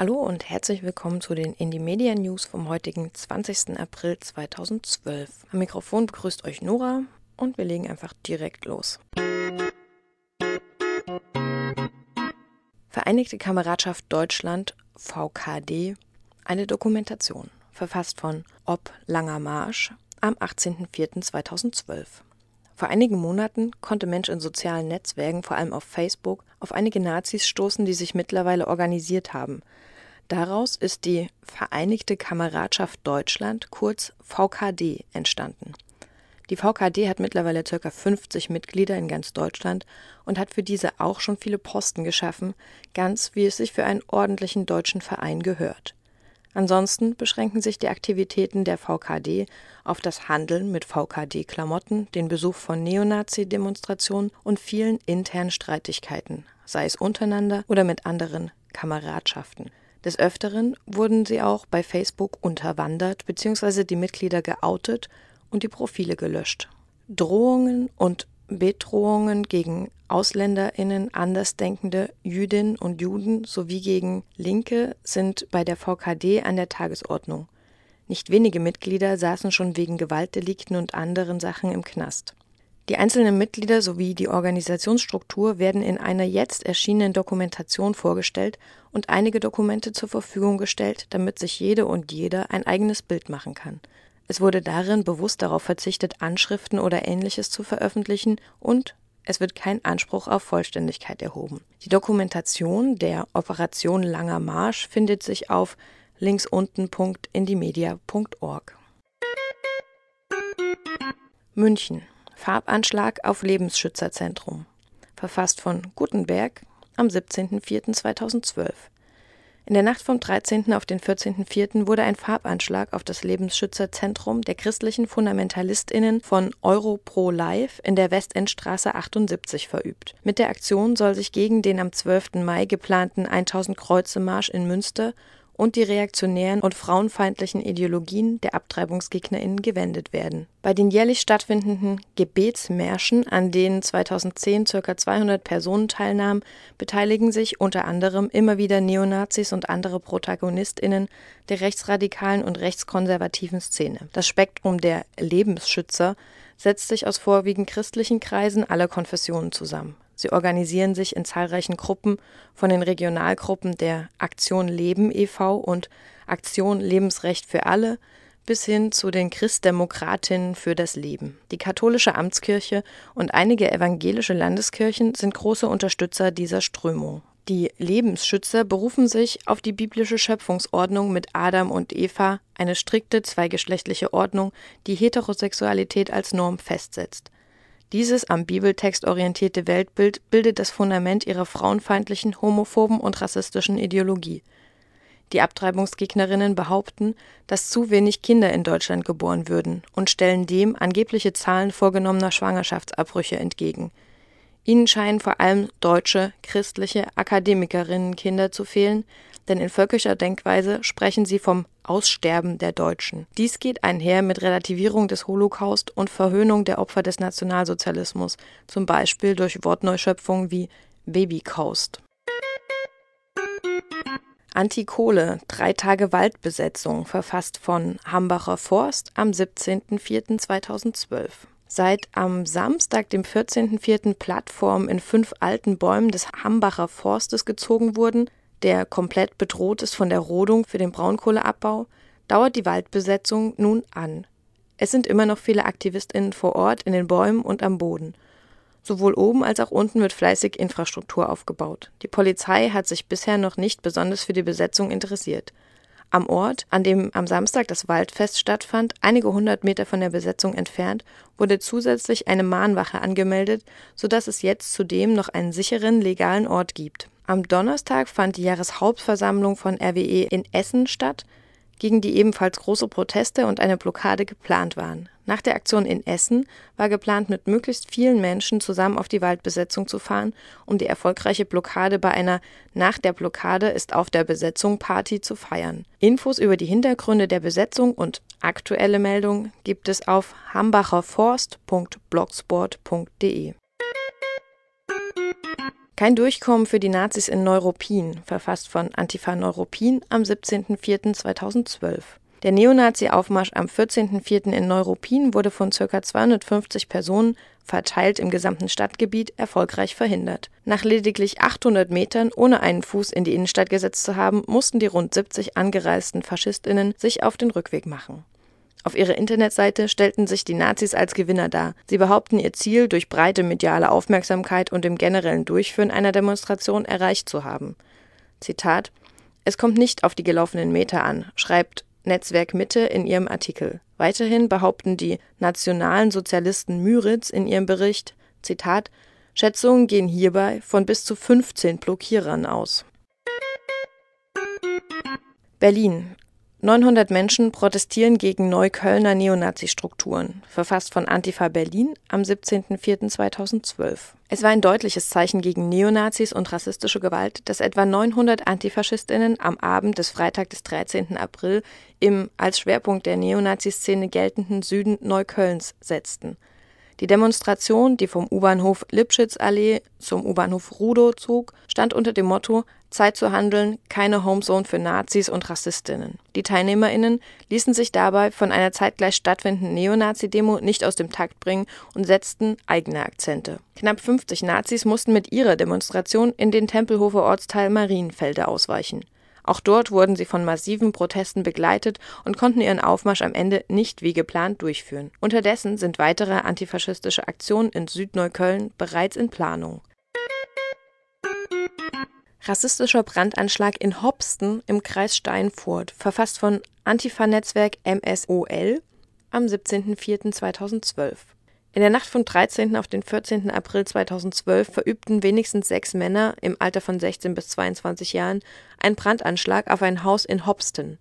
Hallo und herzlich willkommen zu den Indie Media News vom heutigen 20. April 2012. Am Mikrofon begrüßt euch Nora und wir legen einfach direkt los. Vereinigte Kameradschaft Deutschland VKD eine Dokumentation verfasst von Ob Langer Marsch am 18.04.2012. Vor einigen Monaten konnte Mensch in sozialen Netzwerken, vor allem auf Facebook, auf einige Nazis stoßen, die sich mittlerweile organisiert haben. Daraus ist die Vereinigte Kameradschaft Deutschland, kurz VKD, entstanden. Die VKD hat mittlerweile ca. 50 Mitglieder in ganz Deutschland und hat für diese auch schon viele Posten geschaffen, ganz wie es sich für einen ordentlichen deutschen Verein gehört. Ansonsten beschränken sich die Aktivitäten der VKD auf das Handeln mit VKD-Klamotten, den Besuch von Neonazi-Demonstrationen und vielen internen Streitigkeiten, sei es untereinander oder mit anderen Kameradschaften. Des Öfteren wurden sie auch bei Facebook unterwandert bzw. die Mitglieder geoutet und die Profile gelöscht. Drohungen und Bedrohungen gegen AusländerInnen, Andersdenkende, Jüdinnen und Juden sowie gegen Linke sind bei der VKD an der Tagesordnung. Nicht wenige Mitglieder saßen schon wegen Gewaltdelikten und anderen Sachen im Knast. Die einzelnen Mitglieder sowie die Organisationsstruktur werden in einer jetzt erschienenen Dokumentation vorgestellt und einige Dokumente zur Verfügung gestellt, damit sich jede und jeder ein eigenes Bild machen kann. Es wurde darin bewusst darauf verzichtet, Anschriften oder ähnliches zu veröffentlichen und es wird kein Anspruch auf Vollständigkeit erhoben. Die Dokumentation der Operation Langer Marsch findet sich auf linksunten.indimedia.org. München. Farbanschlag auf Lebensschützerzentrum. Verfasst von Gutenberg am 17.04.2012. In der Nacht vom 13. auf den 14.04. wurde ein Farbanschlag auf das Lebensschützerzentrum der christlichen FundamentalistInnen von Europro Live in der Westendstraße 78 verübt. Mit der Aktion soll sich gegen den am 12. Mai geplanten 1000 Kreuze Marsch in Münster und die reaktionären und frauenfeindlichen Ideologien der AbtreibungsgegnerInnen gewendet werden. Bei den jährlich stattfindenden Gebetsmärschen, an denen 2010 ca. 200 Personen teilnahmen, beteiligen sich unter anderem immer wieder Neonazis und andere ProtagonistInnen der rechtsradikalen und rechtskonservativen Szene. Das Spektrum der Lebensschützer setzt sich aus vorwiegend christlichen Kreisen aller Konfessionen zusammen. Sie organisieren sich in zahlreichen Gruppen von den Regionalgruppen der Aktion Leben e.V. und Aktion Lebensrecht für alle bis hin zu den Christdemokratinnen für das Leben. Die katholische Amtskirche und einige evangelische Landeskirchen sind große Unterstützer dieser Strömung. Die Lebensschützer berufen sich auf die biblische Schöpfungsordnung mit Adam und Eva, eine strikte zweigeschlechtliche Ordnung, die Heterosexualität als Norm festsetzt. Dieses am Bibeltext orientierte Weltbild bildet das Fundament ihrer frauenfeindlichen, homophoben und rassistischen Ideologie. Die Abtreibungsgegnerinnen behaupten, dass zu wenig Kinder in Deutschland geboren würden und stellen dem angebliche Zahlen vorgenommener Schwangerschaftsabbrüche entgegen. Ihnen scheinen vor allem deutsche, christliche Akademikerinnenkinder zu fehlen, denn in völkischer Denkweise sprechen sie vom Aussterben der Deutschen. Dies geht einher mit Relativierung des Holocaust und Verhöhnung der Opfer des Nationalsozialismus, zum Beispiel durch Wortneuschöpfungen wie Babykost. Antikohle, drei Tage Waldbesetzung, verfasst von Hambacher Forst am 17.04.2012. Seit am Samstag, dem 14.04. Plattformen in fünf alten Bäumen des Hambacher Forstes gezogen wurden, der komplett bedroht ist von der Rodung für den Braunkohleabbau, dauert die Waldbesetzung nun an. Es sind immer noch viele AktivistInnen vor Ort in den Bäumen und am Boden. Sowohl oben als auch unten wird fleißig Infrastruktur aufgebaut. Die Polizei hat sich bisher noch nicht besonders für die Besetzung interessiert. Am Ort, an dem am Samstag das Waldfest stattfand, einige hundert Meter von der Besetzung entfernt, wurde zusätzlich eine Mahnwache angemeldet, sodass es jetzt zudem noch einen sicheren, legalen Ort gibt. Am Donnerstag fand die Jahreshauptversammlung von RWE in Essen statt, gegen die ebenfalls große Proteste und eine Blockade geplant waren. Nach der Aktion in Essen war geplant, mit möglichst vielen Menschen zusammen auf die Waldbesetzung zu fahren, um die erfolgreiche Blockade bei einer Nach der Blockade ist auf der Besetzung Party zu feiern. Infos über die Hintergründe der Besetzung und aktuelle Meldungen gibt es auf hambacherforst.blogsport.de. Kein Durchkommen für die Nazis in Neuruppin, verfasst von Antifa Neuruppin am 17.04.2012. Der Neonazi-Aufmarsch am 14.04. in Neuruppin wurde von ca. 250 Personen, verteilt im gesamten Stadtgebiet, erfolgreich verhindert. Nach lediglich 800 Metern, ohne einen Fuß in die Innenstadt gesetzt zu haben, mussten die rund 70 angereisten FaschistInnen sich auf den Rückweg machen. Auf ihrer Internetseite stellten sich die Nazis als Gewinner dar. Sie behaupten, ihr Ziel durch breite mediale Aufmerksamkeit und im generellen Durchführen einer Demonstration erreicht zu haben. Zitat Es kommt nicht auf die gelaufenen Meter an, schreibt Netzwerk Mitte in ihrem Artikel. Weiterhin behaupten die nationalen Sozialisten Müritz in ihrem Bericht, Zitat, Schätzungen gehen hierbei von bis zu 15 Blockierern aus. Berlin. 900 Menschen protestieren gegen Neuköllner Neonazi-Strukturen, verfasst von Antifa Berlin am 17.04.2012. Es war ein deutliches Zeichen gegen Neonazis und rassistische Gewalt, dass etwa 900 Antifaschistinnen am Abend des Freitag des 13. April im als Schwerpunkt der Neonazi-Szene geltenden Süden Neuköllns setzten. Die Demonstration, die vom U-Bahnhof Lipschitzallee zum U-Bahnhof Rudow zog, stand unter dem Motto Zeit zu handeln, keine Homezone für Nazis und Rassistinnen. Die TeilnehmerInnen ließen sich dabei von einer zeitgleich stattfindenden Neonazi-Demo nicht aus dem Takt bringen und setzten eigene Akzente. Knapp 50 Nazis mussten mit ihrer Demonstration in den Tempelhofer Ortsteil Marienfelde ausweichen. Auch dort wurden sie von massiven Protesten begleitet und konnten ihren Aufmarsch am Ende nicht wie geplant durchführen. Unterdessen sind weitere antifaschistische Aktionen in Südneukölln bereits in Planung. Rassistischer Brandanschlag in Hopsten im Kreis Steinfurt, verfasst von Antifa-Netzwerk MSOL am 17.04.2012. In der Nacht vom 13. auf den 14. April 2012 verübten wenigstens sechs Männer im Alter von 16 bis 22 Jahren einen Brandanschlag auf ein Haus in Hopsten.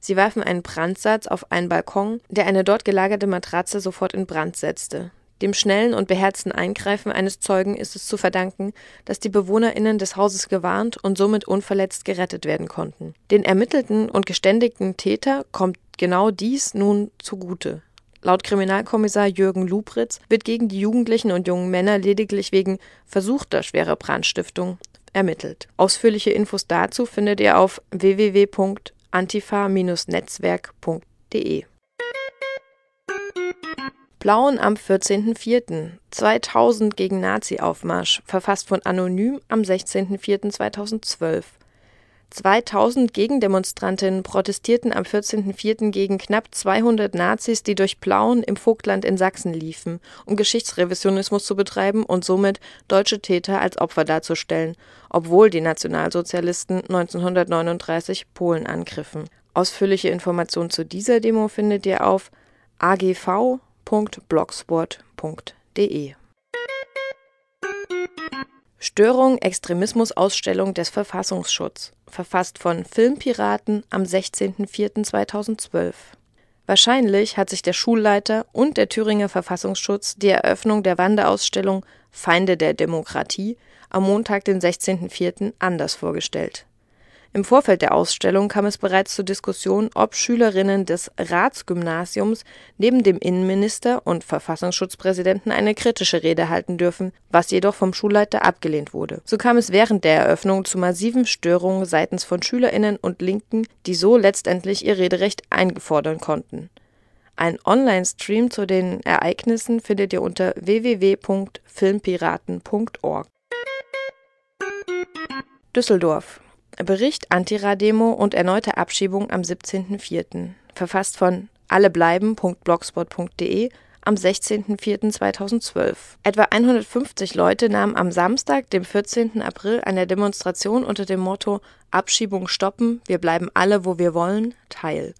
Sie warfen einen Brandsatz auf einen Balkon, der eine dort gelagerte Matratze sofort in Brand setzte. Dem schnellen und beherzten Eingreifen eines Zeugen ist es zu verdanken, dass die BewohnerInnen des Hauses gewarnt und somit unverletzt gerettet werden konnten. Den ermittelten und geständigten Täter kommt genau dies nun zugute. Laut Kriminalkommissar Jürgen Lubritz wird gegen die Jugendlichen und jungen Männer lediglich wegen versuchter schwerer Brandstiftung ermittelt. Ausführliche Infos dazu findet ihr auf www.antifa-netzwerk.de. Blauen am 14.04. 2000 gegen Nazi-Aufmarsch, verfasst von Anonym am 16.04.2012. 2000 Gegendemonstrantinnen protestierten am 14.04. gegen knapp 200 Nazis, die durch Plauen im Vogtland in Sachsen liefen, um Geschichtsrevisionismus zu betreiben und somit deutsche Täter als Opfer darzustellen, obwohl die Nationalsozialisten 1939 Polen angriffen. Ausführliche Informationen zu dieser Demo findet ihr auf agv www.blogsport.de Störung Extremismus-Ausstellung des Verfassungsschutz, verfasst von Filmpiraten am 16.04.2012. Wahrscheinlich hat sich der Schulleiter und der Thüringer Verfassungsschutz die Eröffnung der Wanderausstellung Feinde der Demokratie am Montag, den 16.04. anders vorgestellt im Vorfeld der Ausstellung kam es bereits zur Diskussion, ob Schülerinnen des Ratsgymnasiums neben dem Innenminister und Verfassungsschutzpräsidenten eine kritische Rede halten dürfen, was jedoch vom Schulleiter abgelehnt wurde. So kam es während der Eröffnung zu massiven Störungen seitens von Schülerinnen und Linken, die so letztendlich ihr Rederecht eingefordern konnten. Ein Online-Stream zu den Ereignissen findet ihr unter www.filmpiraten.org. Düsseldorf Bericht Antira-Demo und erneute Abschiebung am 17.04. Verfasst von allebleiben.blogspot.de am am 16.04.2012. Etwa 150 Leute nahmen am Samstag, dem 14. April, an der Demonstration unter dem Motto Abschiebung stoppen, wir bleiben alle, wo wir wollen, teil.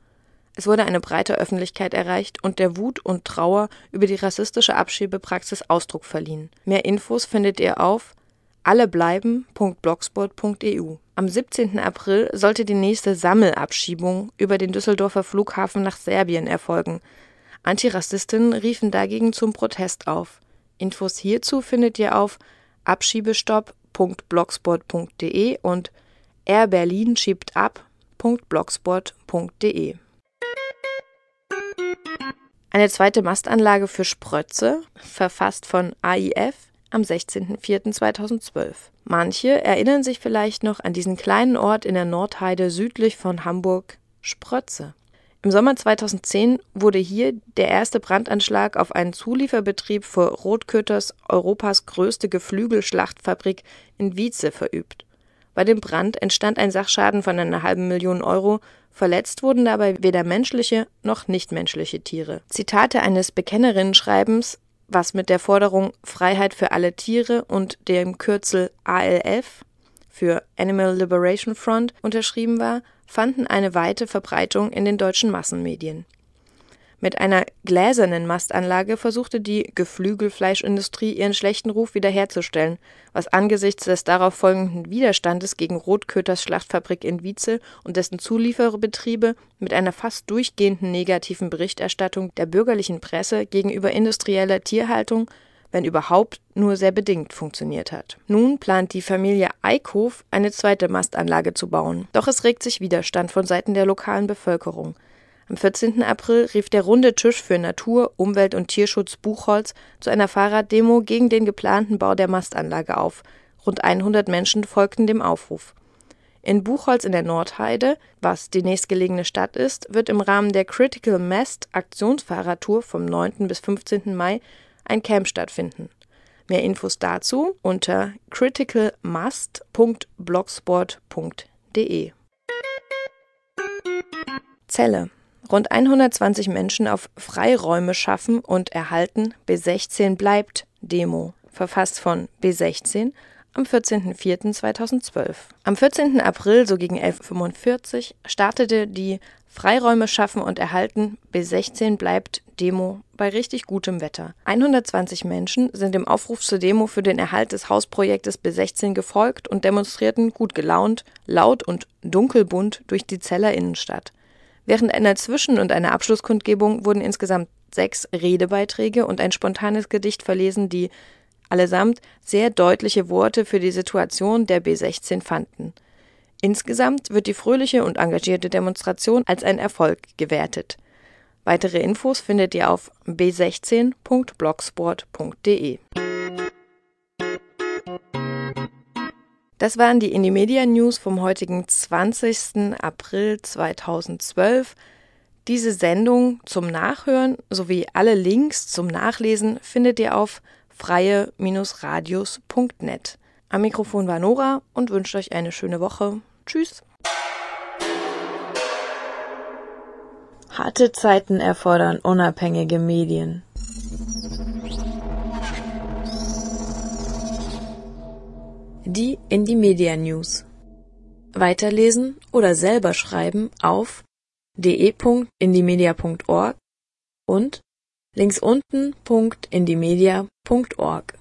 Es wurde eine breite Öffentlichkeit erreicht und der Wut und Trauer über die rassistische Abschiebepraxis Ausdruck verliehen. Mehr Infos findet ihr auf allebleiben.blogspot.eu. Am 17. April sollte die nächste Sammelabschiebung über den Düsseldorfer Flughafen nach Serbien erfolgen. Antirassistinnen riefen dagegen zum Protest auf. Infos hierzu findet ihr auf abschiebestopp.blogspot.de und Air schiebt ab.blogspot.de. Eine zweite Mastanlage für Sprötze, verfasst von AIF am 16.04.2012. Manche erinnern sich vielleicht noch an diesen kleinen Ort in der Nordheide südlich von Hamburg, Sprötze. Im Sommer 2010 wurde hier der erste Brandanschlag auf einen Zulieferbetrieb für Rotköters Europas größte Geflügelschlachtfabrik in Wietze verübt. Bei dem Brand entstand ein Sachschaden von einer halben Million Euro, verletzt wurden dabei weder menschliche noch nichtmenschliche Tiere. Zitate eines Bekennerinnenschreibens, was mit der Forderung Freiheit für alle Tiere und dem Kürzel ALF für Animal Liberation Front unterschrieben war, fanden eine weite Verbreitung in den deutschen Massenmedien. Mit einer gläsernen Mastanlage versuchte die Geflügelfleischindustrie ihren schlechten Ruf wiederherzustellen, was angesichts des darauf folgenden Widerstandes gegen Rotköters Schlachtfabrik in Wietze und dessen Zulieferbetriebe mit einer fast durchgehenden negativen Berichterstattung der bürgerlichen Presse gegenüber industrieller Tierhaltung wenn überhaupt, nur sehr bedingt funktioniert hat. Nun plant die Familie Eickhof, eine zweite Mastanlage zu bauen. Doch es regt sich Widerstand von Seiten der lokalen Bevölkerung. Am 14. April rief der Runde Tisch für Natur, Umwelt und Tierschutz Buchholz zu einer Fahrraddemo gegen den geplanten Bau der Mastanlage auf. Rund 100 Menschen folgten dem Aufruf. In Buchholz in der Nordheide, was die nächstgelegene Stadt ist, wird im Rahmen der Critical Mast Aktionsfahrradtour vom 9. bis 15. Mai ein Camp stattfinden. Mehr Infos dazu unter criticalmust.blogsport.de. Zelle Rund 120 Menschen auf Freiräume schaffen und erhalten B16 bleibt Demo, verfasst von B16 am 14.04.2012. Am 14. April, so gegen 11.45 Uhr, startete die Freiräume schaffen und erhalten B16 bleibt Demo bei richtig gutem Wetter. 120 Menschen sind dem Aufruf zur Demo für den Erhalt des Hausprojektes B16 gefolgt und demonstrierten gut gelaunt, laut und dunkelbunt durch die Zeller Innenstadt. Während einer Zwischen- und einer Abschlusskundgebung wurden insgesamt sechs Redebeiträge und ein spontanes Gedicht verlesen, die allesamt sehr deutliche Worte für die Situation der B16 fanden. Insgesamt wird die fröhliche und engagierte Demonstration als ein Erfolg gewertet. Weitere Infos findet ihr auf b16.blogsport.de. Das waren die Indie Media News vom heutigen 20. April 2012. Diese Sendung zum Nachhören sowie alle Links zum Nachlesen findet ihr auf freie-radios.net. Am Mikrofon war Nora und wünscht euch eine schöne Woche. Tschüss. Harte Zeiten erfordern unabhängige Medien. Die Indie Media News. Weiterlesen oder selber schreiben auf de.indiemedia.org und links unten.indiemedia.org.